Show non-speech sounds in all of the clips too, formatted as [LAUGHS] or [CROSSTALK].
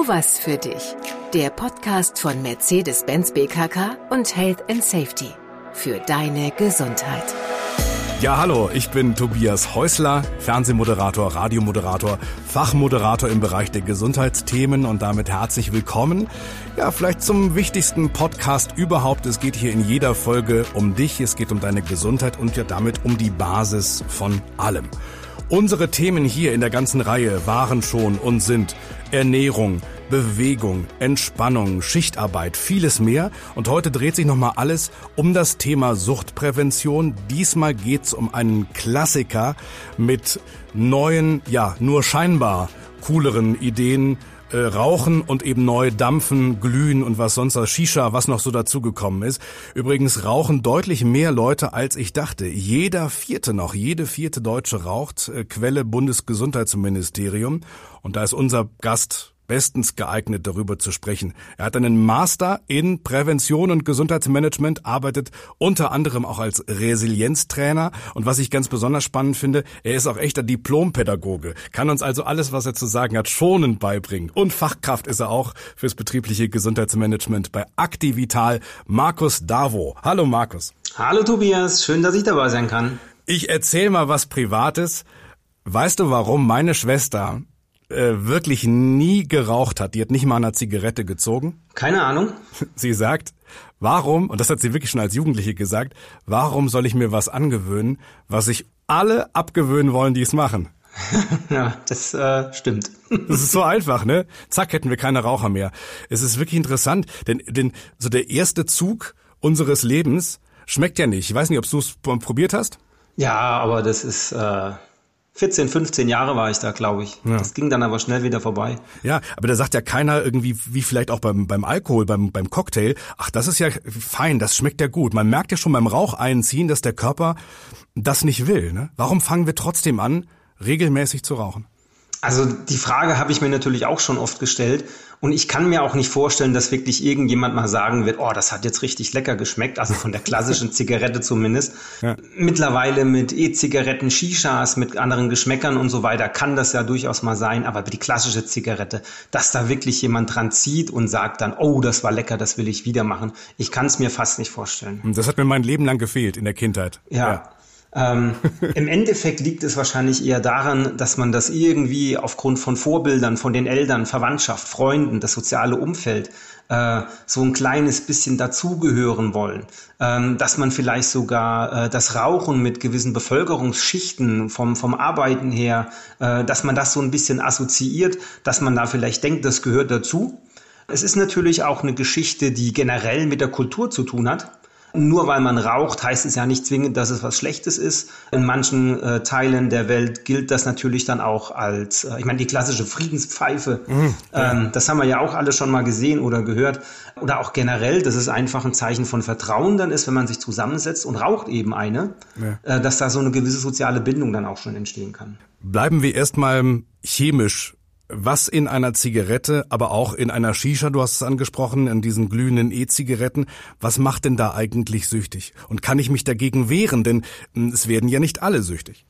Tu was für dich. Der Podcast von Mercedes-Benz BKK und Health and Safety. Für deine Gesundheit. Ja, hallo, ich bin Tobias Häusler, Fernsehmoderator, Radiomoderator, Fachmoderator im Bereich der Gesundheitsthemen und damit herzlich willkommen. Ja, vielleicht zum wichtigsten Podcast überhaupt. Es geht hier in jeder Folge um dich, es geht um deine Gesundheit und ja damit um die Basis von allem. Unsere Themen hier in der ganzen Reihe waren schon und sind Ernährung, Bewegung, Entspannung, Schichtarbeit, vieles mehr. Und heute dreht sich nochmal alles um das Thema Suchtprävention. Diesmal geht's um einen Klassiker mit neuen, ja, nur scheinbar cooleren Ideen äh, rauchen und eben neu dampfen, glühen und was sonst Shisha, was noch so dazugekommen ist. Übrigens rauchen deutlich mehr Leute, als ich dachte. Jeder vierte noch, jede vierte Deutsche raucht. Äh, Quelle Bundesgesundheitsministerium. Und da ist unser Gast bestens geeignet, darüber zu sprechen. Er hat einen Master in Prävention und Gesundheitsmanagement, arbeitet unter anderem auch als Resilienztrainer. Und was ich ganz besonders spannend finde, er ist auch echter Diplompädagoge, kann uns also alles, was er zu sagen hat, schonend beibringen. Und Fachkraft ist er auch fürs betriebliche Gesundheitsmanagement bei Activital. Markus Davo. Hallo Markus. Hallo Tobias, schön, dass ich dabei sein kann. Ich erzähle mal was Privates. Weißt du, warum meine Schwester äh, wirklich nie geraucht hat. Die hat nicht mal eine Zigarette gezogen. Keine Ahnung. [LAUGHS] Sie sagt, warum, und das hat sie wirklich schon als Jugendliche gesagt, warum soll ich mir was angewöhnen, was sich alle abgewöhnen wollen, die es machen? [LAUGHS] ja, das äh, stimmt. [LAUGHS] Das ist so einfach, ne? Zack, hätten wir keine Raucher mehr. Es ist wirklich interessant, denn, denn so der erste Zug unseres Lebens schmeckt ja nicht. Ich weiß nicht, ob du es probiert hast. Ja, aber das ist äh, 14, 15 Jahre war ich da, glaube ich. Ja. Das ging dann aber schnell wieder vorbei. Ja, aber da sagt ja keiner irgendwie, wie vielleicht auch beim, beim Alkohol, beim, beim Cocktail, ach, das ist ja fein, das schmeckt ja gut. Man merkt ja schon beim Rauch einziehen, dass der Körper das nicht will. Ne? Warum fangen wir trotzdem an, regelmäßig zu rauchen? Also die Frage habe ich mir natürlich auch schon oft gestellt und ich kann mir auch nicht vorstellen, dass wirklich irgendjemand mal sagen wird, oh, das hat jetzt richtig lecker geschmeckt, also von der klassischen [LAUGHS] Zigarette zumindest. Ja. Mittlerweile mit E-Zigaretten, Shishas, mit anderen Geschmäckern und so weiter kann das ja durchaus mal sein, aber die klassische Zigarette, dass da wirklich jemand dran zieht und sagt dann, oh, das war lecker, das will ich wieder machen. Ich kann es mir fast nicht vorstellen. Das hat mir mein Leben lang gefehlt in der Kindheit. ja. ja. Ähm, Im Endeffekt liegt es wahrscheinlich eher daran, dass man das irgendwie aufgrund von Vorbildern, von den Eltern, Verwandtschaft, Freunden, das soziale Umfeld äh, so ein kleines bisschen dazugehören wollen, ähm, dass man vielleicht sogar äh, das Rauchen mit gewissen Bevölkerungsschichten vom, vom Arbeiten her, äh, dass man das so ein bisschen assoziiert, dass man da vielleicht denkt, das gehört dazu. Es ist natürlich auch eine Geschichte, die generell mit der Kultur zu tun hat. Nur weil man raucht, heißt es ja nicht zwingend, dass es was Schlechtes ist. In manchen äh, Teilen der Welt gilt das natürlich dann auch als, äh, ich meine, die klassische Friedenspfeife. Mhm, ähm, das haben wir ja auch alle schon mal gesehen oder gehört. Oder auch generell, dass es einfach ein Zeichen von Vertrauen dann ist, wenn man sich zusammensetzt und raucht eben eine, ja. äh, dass da so eine gewisse soziale Bindung dann auch schon entstehen kann. Bleiben wir erstmal chemisch was in einer Zigarette, aber auch in einer Shisha, du hast es angesprochen, in diesen glühenden E-Zigaretten, was macht denn da eigentlich süchtig? Und kann ich mich dagegen wehren? Denn hm, es werden ja nicht alle süchtig.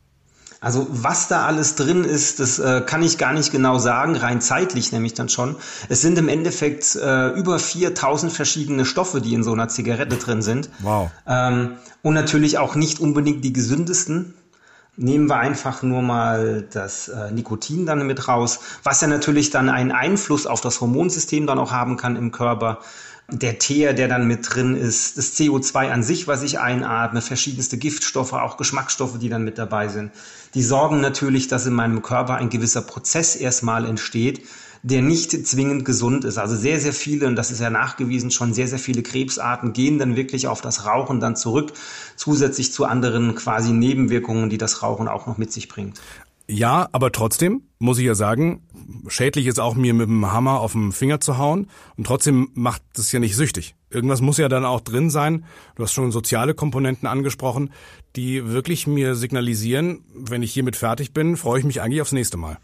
Also was da alles drin ist, das äh, kann ich gar nicht genau sagen, rein zeitlich nämlich dann schon. Es sind im Endeffekt äh, über 4000 verschiedene Stoffe, die in so einer Zigarette drin sind. Wow. Ähm, und natürlich auch nicht unbedingt die gesündesten. Nehmen wir einfach nur mal das äh, Nikotin dann mit raus, was ja natürlich dann einen Einfluss auf das Hormonsystem dann auch haben kann im Körper. Der Teer, der dann mit drin ist, das CO2 an sich, was ich einatme, verschiedenste Giftstoffe, auch Geschmacksstoffe, die dann mit dabei sind, die sorgen natürlich, dass in meinem Körper ein gewisser Prozess erstmal entsteht, der nicht zwingend gesund ist. Also sehr, sehr viele, und das ist ja nachgewiesen, schon sehr, sehr viele Krebsarten gehen dann wirklich auf das Rauchen dann zurück, zusätzlich zu anderen quasi Nebenwirkungen, die das Rauchen auch noch mit sich bringt. Ja, aber trotzdem muss ich ja sagen, schädlich ist auch mir mit dem Hammer auf den Finger zu hauen und trotzdem macht es ja nicht süchtig. Irgendwas muss ja dann auch drin sein. Du hast schon soziale Komponenten angesprochen, die wirklich mir signalisieren, wenn ich hiermit fertig bin, freue ich mich eigentlich aufs nächste Mal.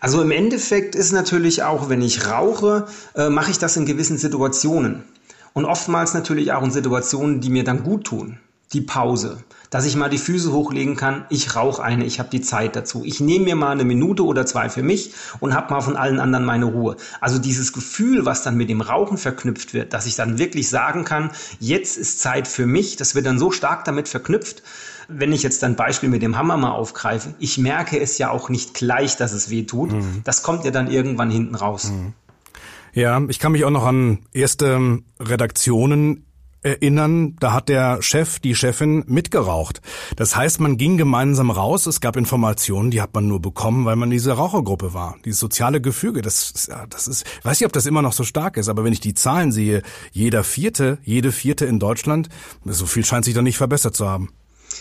Also im Endeffekt ist natürlich auch, wenn ich rauche, äh, mache ich das in gewissen Situationen. Und oftmals natürlich auch in Situationen, die mir dann gut tun die Pause, dass ich mal die Füße hochlegen kann, ich rauche eine, ich habe die Zeit dazu. Ich nehme mir mal eine Minute oder zwei für mich und habe mal von allen anderen meine Ruhe. Also dieses Gefühl, was dann mit dem Rauchen verknüpft wird, dass ich dann wirklich sagen kann, jetzt ist Zeit für mich, das wird dann so stark damit verknüpft. Wenn ich jetzt ein Beispiel mit dem Hammer mal aufgreife, ich merke es ja auch nicht gleich, dass es weh tut. Mhm. Das kommt ja dann irgendwann hinten raus. Mhm. Ja, ich kann mich auch noch an erste Redaktionen erinnern, da hat der Chef, die Chefin mitgeraucht. Das heißt, man ging gemeinsam raus, es gab Informationen, die hat man nur bekommen, weil man diese Rauchergruppe war. Dieses soziale Gefüge, das, das ist, ich weiß nicht, ob das immer noch so stark ist, aber wenn ich die Zahlen sehe, jeder Vierte, jede Vierte in Deutschland, so viel scheint sich da nicht verbessert zu haben.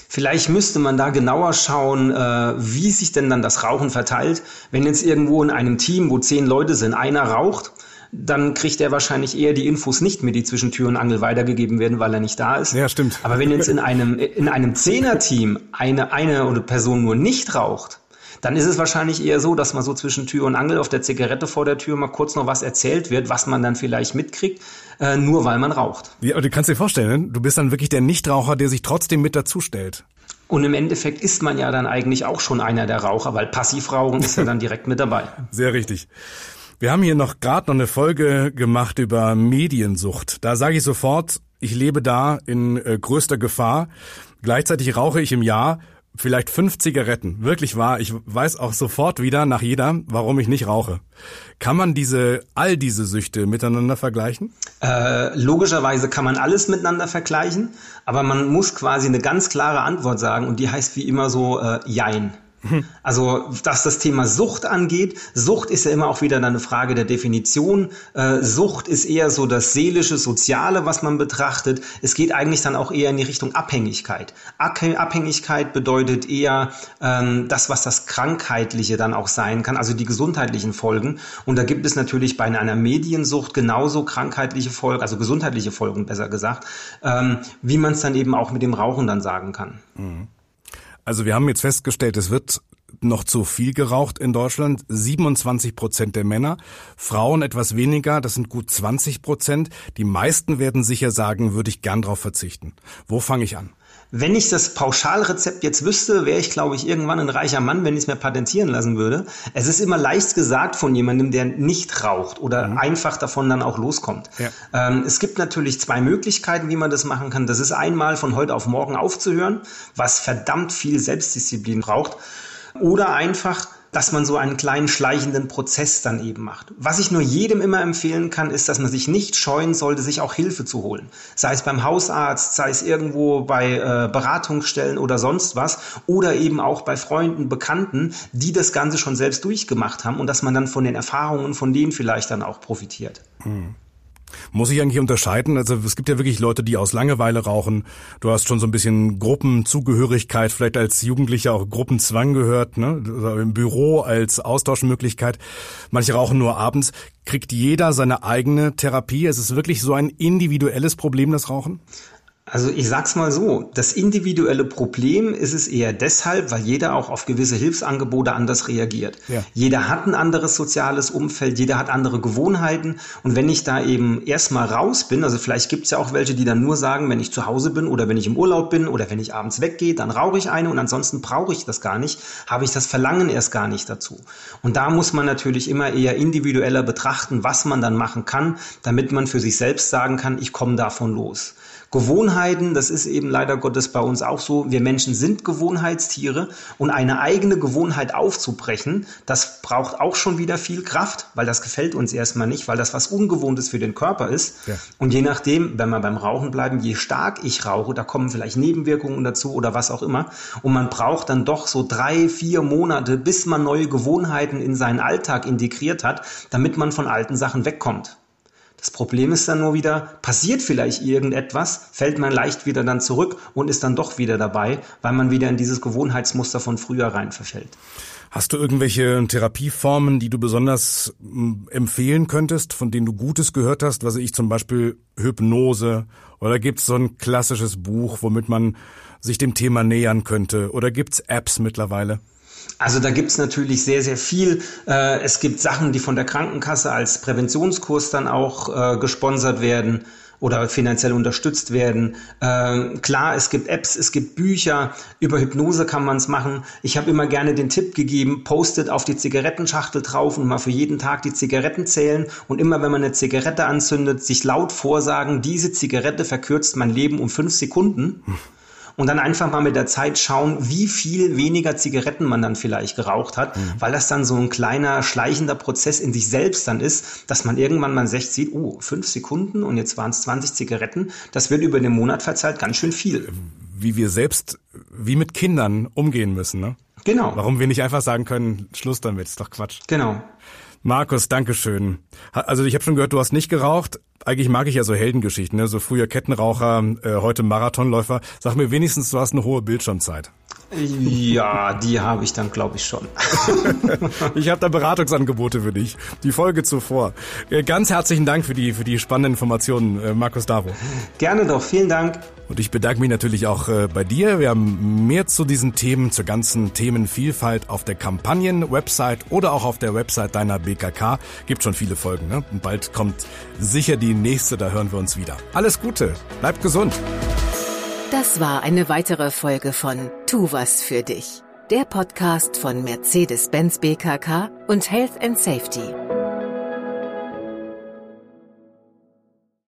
Vielleicht müsste man da genauer schauen, äh, wie sich denn dann das Rauchen verteilt. Wenn jetzt irgendwo in einem Team, wo zehn Leute sind, einer raucht, dann kriegt er wahrscheinlich eher die Infos nicht mehr, die zwischen Tür und Angel weitergegeben werden, weil er nicht da ist. Ja, stimmt. Aber wenn jetzt in einem, in einem Zehner-Team eine, eine oder Person nur nicht raucht, dann ist es wahrscheinlich eher so, dass man so zwischen Tür und Angel auf der Zigarette vor der Tür mal kurz noch was erzählt wird, was man dann vielleicht mitkriegt, äh, nur weil man raucht. Ja, aber du kannst dir vorstellen, du bist dann wirklich der Nichtraucher, der sich trotzdem mit dazustellt. Und im Endeffekt ist man ja dann eigentlich auch schon einer der Raucher, weil Passivrauchen ist ja dann direkt mit dabei. [LAUGHS] Sehr richtig. Wir haben hier noch gerade noch eine Folge gemacht über Mediensucht. Da sage ich sofort, ich lebe da in äh, größter Gefahr. Gleichzeitig rauche ich im Jahr vielleicht fünf Zigaretten. Wirklich wahr. Ich weiß auch sofort wieder nach jeder, warum ich nicht rauche. Kann man diese, all diese Süchte miteinander vergleichen? Äh, logischerweise kann man alles miteinander vergleichen, aber man muss quasi eine ganz klare Antwort sagen und die heißt wie immer so äh, Jein. Also was das Thema Sucht angeht, Sucht ist ja immer auch wieder eine Frage der Definition. Äh, Sucht ist eher so das seelische, soziale, was man betrachtet. Es geht eigentlich dann auch eher in die Richtung Abhängigkeit. Abhängigkeit bedeutet eher ähm, das, was das Krankheitliche dann auch sein kann, also die gesundheitlichen Folgen. Und da gibt es natürlich bei einer Mediensucht genauso krankheitliche Folgen, also gesundheitliche Folgen besser gesagt, ähm, wie man es dann eben auch mit dem Rauchen dann sagen kann. Mhm. Also wir haben jetzt festgestellt, es wird noch zu viel geraucht in Deutschland. 27 Prozent der Männer, Frauen etwas weniger, das sind gut 20 Prozent. Die meisten werden sicher sagen, würde ich gern drauf verzichten. Wo fange ich an? Wenn ich das Pauschalrezept jetzt wüsste, wäre ich, glaube ich, irgendwann ein reicher Mann, wenn ich es mir patentieren lassen würde. Es ist immer leicht gesagt von jemandem, der nicht raucht oder mhm. einfach davon dann auch loskommt. Ja. Ähm, es gibt natürlich zwei Möglichkeiten, wie man das machen kann. Das ist einmal von heute auf morgen aufzuhören, was verdammt viel Selbstdisziplin braucht. Oder einfach dass man so einen kleinen schleichenden Prozess dann eben macht. Was ich nur jedem immer empfehlen kann, ist, dass man sich nicht scheuen sollte, sich auch Hilfe zu holen. Sei es beim Hausarzt, sei es irgendwo bei äh, Beratungsstellen oder sonst was oder eben auch bei Freunden, Bekannten, die das Ganze schon selbst durchgemacht haben und dass man dann von den Erfahrungen von denen vielleicht dann auch profitiert. Hm. Muss ich eigentlich unterscheiden? Also es gibt ja wirklich Leute, die aus Langeweile rauchen. Du hast schon so ein bisschen Gruppenzugehörigkeit, vielleicht als Jugendlicher auch Gruppenzwang gehört, ne? Oder im Büro als Austauschmöglichkeit. Manche rauchen nur abends. Kriegt jeder seine eigene Therapie? Es ist wirklich so ein individuelles Problem, das Rauchen? Also ich sag's mal so, das individuelle Problem ist es eher deshalb, weil jeder auch auf gewisse Hilfsangebote anders reagiert. Ja. Jeder hat ein anderes soziales Umfeld, jeder hat andere Gewohnheiten und wenn ich da eben erstmal raus bin, also vielleicht gibt's ja auch welche, die dann nur sagen, wenn ich zu Hause bin oder wenn ich im Urlaub bin oder wenn ich abends weggehe, dann rauche ich eine und ansonsten brauche ich das gar nicht, habe ich das Verlangen erst gar nicht dazu. Und da muss man natürlich immer eher individueller betrachten, was man dann machen kann, damit man für sich selbst sagen kann, ich komme davon los. Gewohnheiten, das ist eben leider Gottes bei uns auch so, wir Menschen sind Gewohnheitstiere und eine eigene Gewohnheit aufzubrechen, das braucht auch schon wieder viel Kraft, weil das gefällt uns erstmal nicht, weil das was Ungewohntes für den Körper ist. Ja. Und je nachdem, wenn wir beim Rauchen bleiben, je stark ich rauche, da kommen vielleicht Nebenwirkungen dazu oder was auch immer. Und man braucht dann doch so drei, vier Monate, bis man neue Gewohnheiten in seinen Alltag integriert hat, damit man von alten Sachen wegkommt. Das Problem ist dann nur wieder, passiert vielleicht irgendetwas, fällt man leicht wieder dann zurück und ist dann doch wieder dabei, weil man wieder in dieses Gewohnheitsmuster von früher rein verfällt. Hast du irgendwelche Therapieformen, die du besonders hm, empfehlen könntest, von denen du Gutes gehört hast? Was ich zum Beispiel Hypnose oder gibt's so ein klassisches Buch, womit man sich dem Thema nähern könnte? Oder gibt's Apps mittlerweile? Also da gibt's natürlich sehr, sehr viel. Äh, es gibt Sachen, die von der Krankenkasse als Präventionskurs dann auch äh, gesponsert werden. oder finanziell unterstützt werden. Äh, klar, es gibt Apps, es gibt Bücher, über Hypnose kann man es machen. Ich habe immer gerne den Tipp gegeben, postet auf die Zigarettenschachtel drauf und mal für jeden Tag die Zigaretten zählen und immer wenn man eine Zigarette anzündet, sich laut vorsagen, diese Zigarette verkürzt mein Leben um fünf Sekunden. Und dann einfach mal mit der Zeit schauen, wie viel weniger Zigaretten man dann vielleicht geraucht hat, mhm. weil das dann so ein kleiner schleichender Prozess in sich selbst dann ist, dass man irgendwann mal sich sieht, oh, fünf Sekunden und jetzt waren es 20 Zigaretten, das wird über den Monat verzeiht ganz schön viel. Wie wir selbst, wie mit Kindern umgehen müssen, ne? Genau. Warum wir nicht einfach sagen können, Schluss damit, ist doch Quatsch. Genau. Markus, Dankeschön. Also ich habe schon gehört, du hast nicht geraucht. Eigentlich mag ich ja so Heldengeschichten, ne? so früher Kettenraucher, äh, heute Marathonläufer. Sag mir wenigstens, du hast eine hohe Bildschirmzeit. Ja, die habe ich dann, glaube ich, schon. [LAUGHS] ich habe da Beratungsangebote für dich. Die Folge zuvor. Äh, ganz herzlichen Dank für die, für die spannenden Informationen, äh, Markus Davo. Gerne doch, vielen Dank. Und ich bedanke mich natürlich auch äh, bei dir. Wir haben mehr zu diesen Themen, zur ganzen Themenvielfalt auf der Kampagnen-Website oder auch auf der Website deiner BKK. Gibt schon viele Folgen. Ne? Und bald kommt sicher die nächste, da hören wir uns wieder. Alles Gute, bleibt gesund. Das war eine weitere Folge von Tu was für dich. Der Podcast von Mercedes-Benz BKK und Health and Safety.